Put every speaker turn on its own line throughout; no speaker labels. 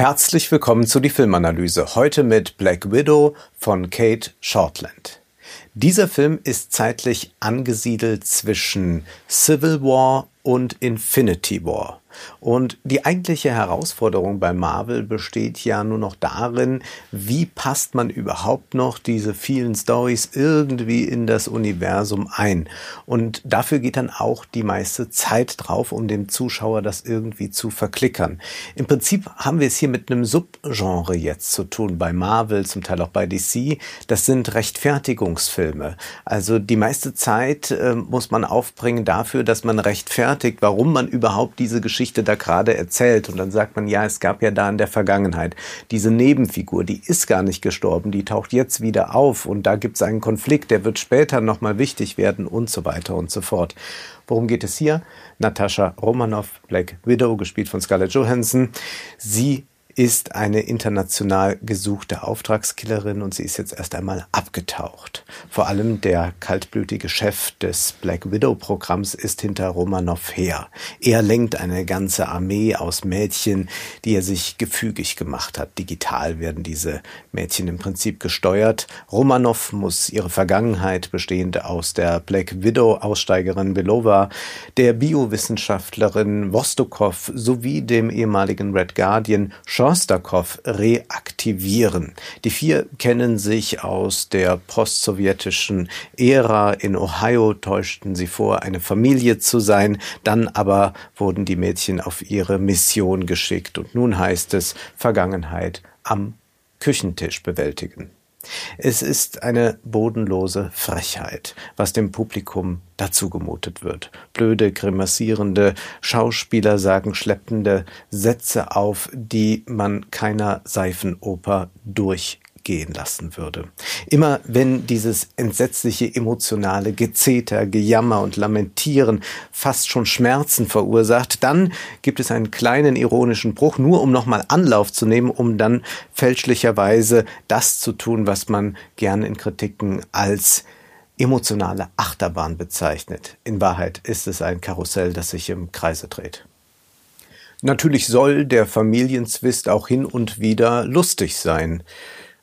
Herzlich willkommen zu die Filmanalyse. Heute mit Black Widow von Kate Shortland. Dieser Film ist zeitlich angesiedelt zwischen Civil War und Infinity War. Und die eigentliche Herausforderung bei Marvel besteht ja nur noch darin, wie passt man überhaupt noch diese vielen Stories irgendwie in das Universum ein. Und dafür geht dann auch die meiste Zeit drauf, um dem Zuschauer das irgendwie zu verklickern. Im Prinzip haben wir es hier mit einem Subgenre jetzt zu tun, bei Marvel, zum Teil auch bei DC. Das sind Rechtfertigungsfilme. Also die meiste Zeit äh, muss man aufbringen dafür, dass man rechtfertigt, warum man überhaupt diese Geschichte Geschichte da gerade erzählt. Und dann sagt man, ja, es gab ja da in der Vergangenheit diese Nebenfigur, die ist gar nicht gestorben, die taucht jetzt wieder auf und da gibt es einen Konflikt, der wird später nochmal wichtig werden und so weiter und so fort. Worum geht es hier? Natascha Romanoff, Black Widow, gespielt von Scarlett Johansson. Sie ist eine international gesuchte Auftragskillerin und sie ist jetzt erst einmal abgetaucht. Vor allem der kaltblütige Chef des Black Widow Programms ist hinter Romanov her. Er lenkt eine ganze Armee aus Mädchen, die er sich gefügig gemacht hat. Digital werden diese Mädchen im Prinzip gesteuert. Romanov muss ihre Vergangenheit bestehend aus der Black Widow Aussteigerin Belova, der Biowissenschaftlerin Vostokov sowie dem ehemaligen Red Guardian Schostakov reaktivieren. Die vier kennen sich aus der postsowjetischen Ära. In Ohio täuschten sie vor, eine Familie zu sein. Dann aber wurden die Mädchen auf ihre Mission geschickt. Und nun heißt es Vergangenheit am Küchentisch bewältigen. Es ist eine bodenlose Frechheit, was dem Publikum dazu gemutet wird. Blöde, grimassierende Schauspieler sagen schleppende Sätze auf, die man keiner Seifenoper durch gehen lassen würde. Immer wenn dieses entsetzliche emotionale Gezeter, Gejammer und Lamentieren fast schon Schmerzen verursacht, dann gibt es einen kleinen ironischen Bruch, nur um nochmal Anlauf zu nehmen, um dann fälschlicherweise das zu tun, was man gern in Kritiken als emotionale Achterbahn bezeichnet. In Wahrheit ist es ein Karussell, das sich im Kreise dreht. Natürlich soll der Familienzwist auch hin und wieder lustig sein.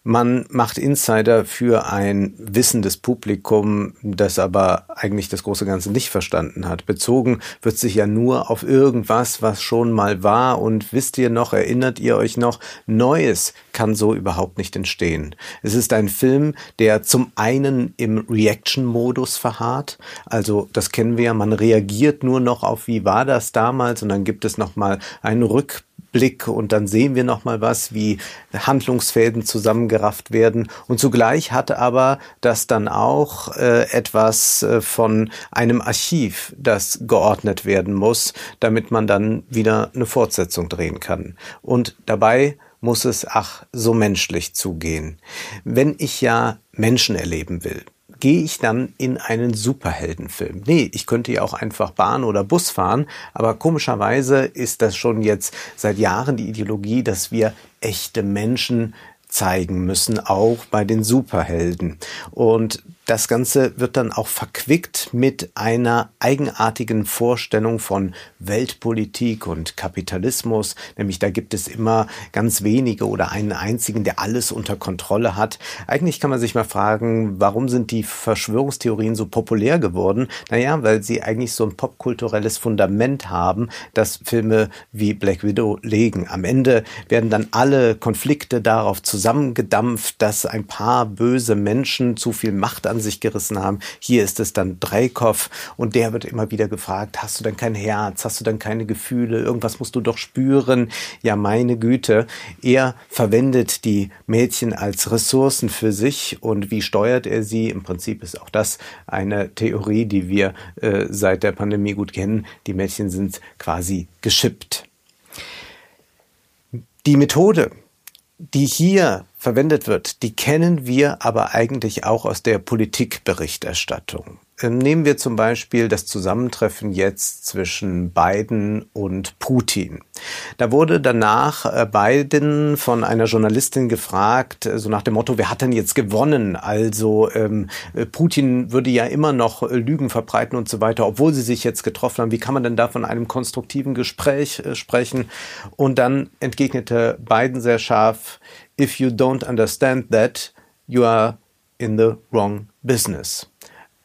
Man macht Insider für ein wissendes Publikum, das aber eigentlich das große Ganze nicht verstanden hat. Bezogen wird sich ja nur auf irgendwas, was schon mal war. Und wisst ihr noch, erinnert ihr euch noch, Neues kann so überhaupt nicht entstehen. Es ist ein Film, der zum einen im Reaction-Modus verharrt. Also das kennen wir ja, man reagiert nur noch auf, wie war das damals? Und dann gibt es nochmal einen Rückblick Blick und dann sehen wir noch mal was, wie Handlungsfäden zusammengerafft werden und zugleich hat aber das dann auch äh, etwas äh, von einem Archiv, das geordnet werden muss, damit man dann wieder eine Fortsetzung drehen kann. Und dabei muss es ach so menschlich zugehen. Wenn ich ja Menschen erleben will, gehe ich dann in einen Superheldenfilm? Nee, ich könnte ja auch einfach Bahn oder Bus fahren, aber komischerweise ist das schon jetzt seit Jahren die Ideologie, dass wir echte Menschen zeigen müssen, auch bei den Superhelden. Und das Ganze wird dann auch verquickt mit einer eigenartigen Vorstellung von Weltpolitik und Kapitalismus, nämlich da gibt es immer ganz wenige oder einen einzigen, der alles unter Kontrolle hat. Eigentlich kann man sich mal fragen, warum sind die Verschwörungstheorien so populär geworden? Naja, weil sie eigentlich so ein popkulturelles Fundament haben, das Filme wie Black Widow legen. Am Ende werden dann alle Konflikte darauf zusammengedampft, dass ein paar böse Menschen zu viel Macht an sich gerissen haben. Hier ist es dann Dreikow und der wird immer wieder gefragt, hast du denn kein Herz, hast du denn keine Gefühle, irgendwas musst du doch spüren. Ja, meine Güte, er verwendet die Mädchen als Ressourcen für sich und wie steuert er sie? Im Prinzip ist auch das eine Theorie, die wir äh, seit der Pandemie gut kennen. Die Mädchen sind quasi geschippt. Die Methode, die hier verwendet wird, die kennen wir aber eigentlich auch aus der Politikberichterstattung. Ähm, nehmen wir zum Beispiel das Zusammentreffen jetzt zwischen Biden und Putin. Da wurde danach äh, Biden von einer Journalistin gefragt, äh, so nach dem Motto, wer hat denn jetzt gewonnen? Also ähm, äh, Putin würde ja immer noch Lügen verbreiten und so weiter, obwohl sie sich jetzt getroffen haben. Wie kann man denn da von einem konstruktiven Gespräch sprechen? Und dann entgegnete Biden sehr scharf, if you don't understand that, you are in the wrong business.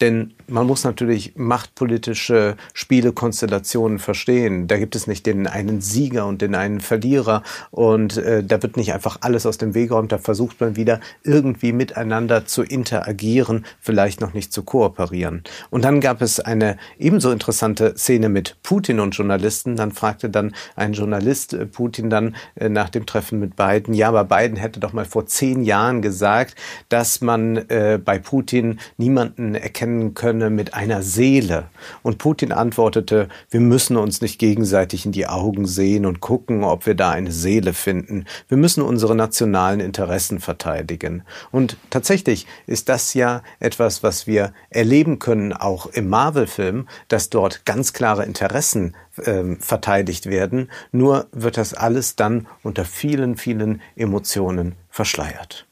Denn man muss natürlich machtpolitische Spielekonstellationen verstehen. Da gibt es nicht den einen Sieger und den einen Verlierer und äh, da wird nicht einfach alles aus dem Weg geräumt. Da versucht man wieder irgendwie miteinander zu interagieren, vielleicht noch nicht zu kooperieren. Und dann gab es eine ebenso interessante Szene mit Putin und Journalisten. Dann fragte dann ein Journalist äh, Putin dann äh, nach dem Treffen mit Biden, ja, aber Biden hätte doch mal vor zehn Jahren gesagt, dass man äh, bei Putin niemanden erkennen erkennen könne mit einer Seele. Und Putin antwortete, wir müssen uns nicht gegenseitig in die Augen sehen und gucken, ob wir da eine Seele finden. Wir müssen unsere nationalen Interessen verteidigen. Und tatsächlich ist das ja etwas, was wir erleben können, auch im Marvel-Film, dass dort ganz klare Interessen äh, verteidigt werden. Nur wird das alles dann unter vielen, vielen Emotionen verschleiert.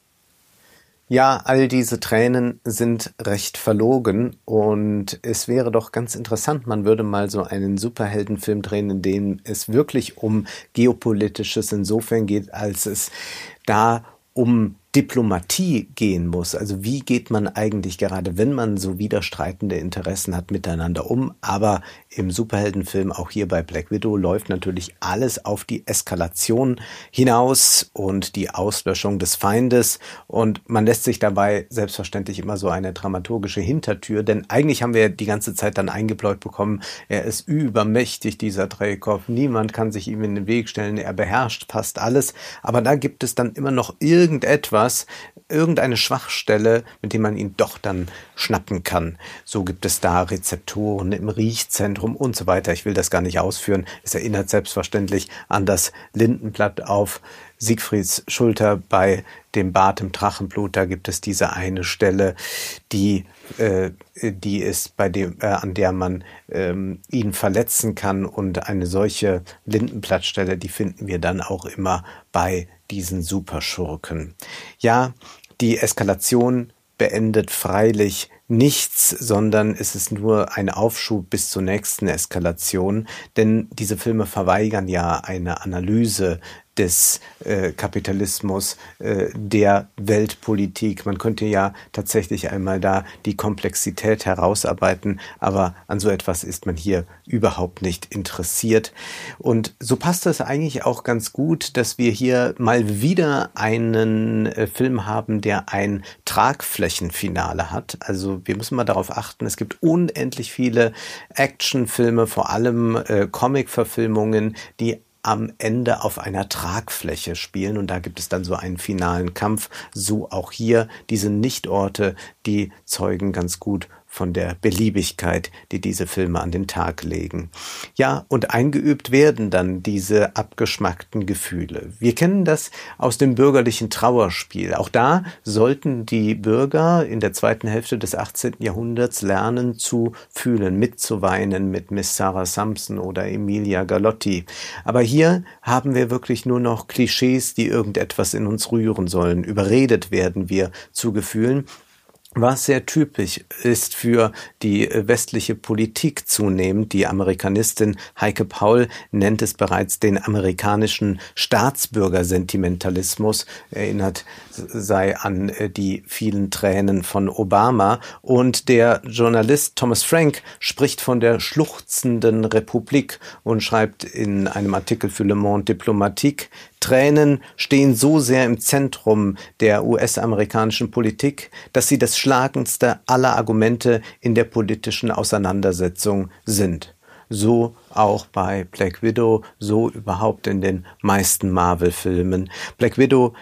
Ja, all diese Tränen sind recht verlogen und es wäre doch ganz interessant, man würde mal so einen Superheldenfilm drehen, in dem es wirklich um geopolitisches insofern geht, als es da um Diplomatie gehen muss. Also wie geht man eigentlich gerade, wenn man so widerstreitende Interessen hat, miteinander um? Aber im Superheldenfilm, auch hier bei Black Widow, läuft natürlich alles auf die Eskalation hinaus und die Auslöschung des Feindes. Und man lässt sich dabei selbstverständlich immer so eine dramaturgische Hintertür, denn eigentlich haben wir die ganze Zeit dann eingebläut bekommen, er ist übermächtig, dieser Dreykopf. Niemand kann sich ihm in den Weg stellen. Er beherrscht fast alles. Aber da gibt es dann immer noch irgendetwas, etwas, irgendeine Schwachstelle, mit dem man ihn doch dann schnappen kann. So gibt es da Rezeptoren im Riechzentrum und so weiter. Ich will das gar nicht ausführen. Es erinnert selbstverständlich an das Lindenblatt auf Siegfrieds Schulter bei dem Bart im Drachenblut. Da gibt es diese eine Stelle, die, äh, die ist bei dem, äh, an der man ähm, ihn verletzen kann. Und eine solche Lindenblattstelle, die finden wir dann auch immer bei diesen Superschurken. Ja, die Eskalation beendet freilich nichts, sondern es ist nur ein Aufschub bis zur nächsten Eskalation, denn diese Filme verweigern ja eine Analyse des äh, Kapitalismus, äh, der Weltpolitik. Man könnte ja tatsächlich einmal da die Komplexität herausarbeiten, aber an so etwas ist man hier überhaupt nicht interessiert. Und so passt es eigentlich auch ganz gut, dass wir hier mal wieder einen äh, Film haben, der ein Tragflächenfinale hat. Also wir müssen mal darauf achten, es gibt unendlich viele Actionfilme, vor allem äh, Comic-Verfilmungen, die am Ende auf einer Tragfläche spielen und da gibt es dann so einen finalen Kampf. So auch hier diese Nichtorte, die zeugen ganz gut von der Beliebigkeit, die diese Filme an den Tag legen. Ja, und eingeübt werden dann diese abgeschmackten Gefühle. Wir kennen das aus dem bürgerlichen Trauerspiel. Auch da sollten die Bürger in der zweiten Hälfte des 18. Jahrhunderts lernen zu fühlen, mitzuweinen mit Miss Sarah Sampson oder Emilia Galotti. Aber hier haben wir wirklich nur noch Klischees, die irgendetwas in uns rühren sollen. Überredet werden wir zu Gefühlen was sehr typisch ist für die westliche Politik zunehmend. Die Amerikanistin Heike Paul nennt es bereits den amerikanischen Staatsbürgersentimentalismus, erinnert sei an äh, die vielen Tränen von Obama. Und der Journalist Thomas Frank spricht von der schluchzenden Republik und schreibt in einem Artikel für Le Monde Diplomatique, Tränen stehen so sehr im Zentrum der US-amerikanischen Politik, dass sie das schlagendste aller Argumente in der politischen Auseinandersetzung sind. So auch bei Black Widow, so überhaupt in den meisten Marvel-Filmen. Black Widow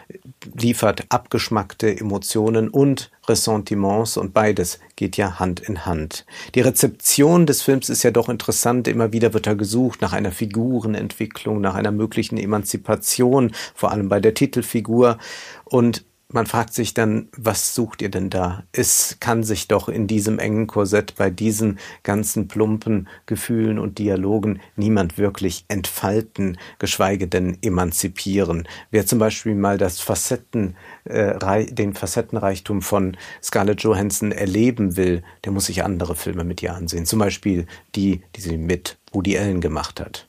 liefert abgeschmackte Emotionen und Ressentiments und beides geht ja Hand in Hand. Die Rezeption des Films ist ja doch interessant. Immer wieder wird da gesucht nach einer Figurenentwicklung, nach einer möglichen Emanzipation, vor allem bei der Titelfigur. Und man fragt sich dann, was sucht ihr denn da? Es kann sich doch in diesem engen Korsett bei diesen ganzen plumpen Gefühlen und Dialogen niemand wirklich entfalten, geschweige denn emanzipieren. Wer zum Beispiel mal das Facetten, äh, den Facettenreichtum von Scarlett Johansson erleben will, der muss sich andere Filme mit ihr ansehen. Zum Beispiel die, die sie mit Woody Allen gemacht hat.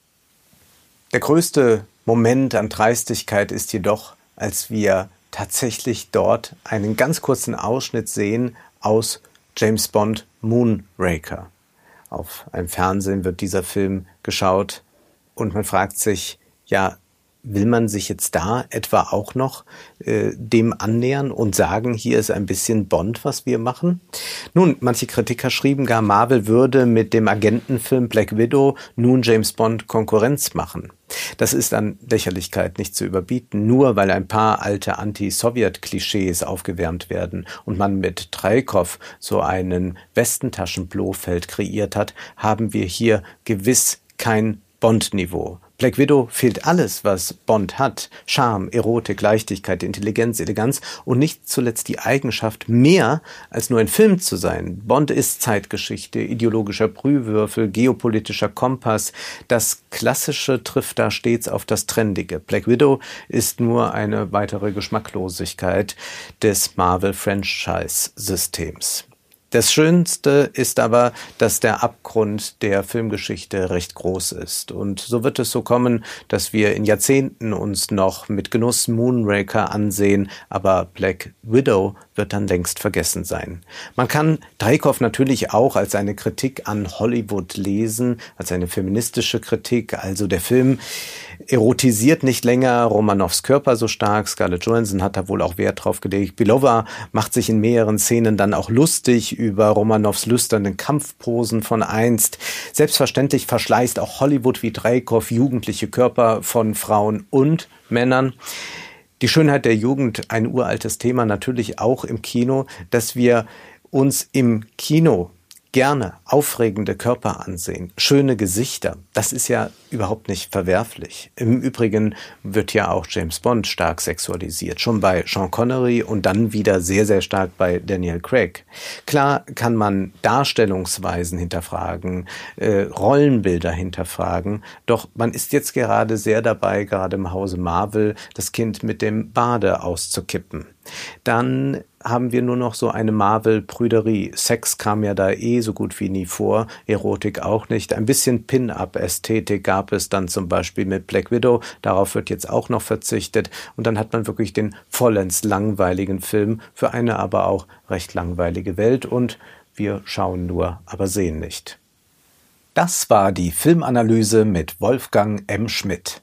Der größte Moment an Dreistigkeit ist jedoch, als wir tatsächlich dort einen ganz kurzen Ausschnitt sehen aus James Bond Moonraker. Auf einem Fernsehen wird dieser Film geschaut und man fragt sich, ja, will man sich jetzt da etwa auch noch äh, dem annähern und sagen, hier ist ein bisschen Bond, was wir machen? Nun, manche Kritiker schrieben gar, Marvel würde mit dem Agentenfilm Black Widow nun James Bond Konkurrenz machen. Das ist an Lächerlichkeit nicht zu überbieten, nur weil ein paar alte Anti-Sowjet-Klischees aufgewärmt werden und man mit Treikow so einen Westentaschen-Blofeld kreiert hat, haben wir hier gewiss kein Bond-Niveau. Black Widow fehlt alles, was Bond hat. Charme, Erotik, Leichtigkeit, Intelligenz, Eleganz und nicht zuletzt die Eigenschaft, mehr als nur ein Film zu sein. Bond ist Zeitgeschichte, ideologischer Brühwürfel, geopolitischer Kompass. Das Klassische trifft da stets auf das Trendige. Black Widow ist nur eine weitere Geschmacklosigkeit des Marvel-Franchise-Systems. Das Schönste ist aber, dass der Abgrund der Filmgeschichte recht groß ist. Und so wird es so kommen, dass wir in Jahrzehnten uns noch mit Genuss Moonraker ansehen, aber Black Widow wird dann längst vergessen sein. Man kann Dreykov natürlich auch als eine Kritik an Hollywood lesen, als eine feministische Kritik. Also der Film erotisiert nicht länger Romanows Körper so stark. Scarlett Johansson hat da wohl auch Wert drauf gelegt. Belova macht sich in mehreren Szenen dann auch lustig über Romanows lüsternen Kampfposen von einst. Selbstverständlich verschleißt auch Hollywood wie Dreykov jugendliche Körper von Frauen und Männern. Die Schönheit der Jugend, ein uraltes Thema, natürlich auch im Kino, dass wir uns im Kino gerne aufregende Körper ansehen, schöne Gesichter. Das ist ja überhaupt nicht verwerflich. Im Übrigen wird ja auch James Bond stark sexualisiert, schon bei Sean Connery und dann wieder sehr, sehr stark bei Daniel Craig. Klar kann man Darstellungsweisen hinterfragen, äh, Rollenbilder hinterfragen, doch man ist jetzt gerade sehr dabei, gerade im Hause Marvel, das Kind mit dem Bade auszukippen. Dann haben wir nur noch so eine Marvel-Prüderie. Sex kam ja da eh so gut wie nie vor, Erotik auch nicht. Ein bisschen Pin-Up-Ästhetik gab es dann zum Beispiel mit Black Widow, darauf wird jetzt auch noch verzichtet. Und dann hat man wirklich den vollends langweiligen Film für eine aber auch recht langweilige Welt und wir schauen nur, aber sehen nicht. Das war die Filmanalyse mit Wolfgang M. Schmidt.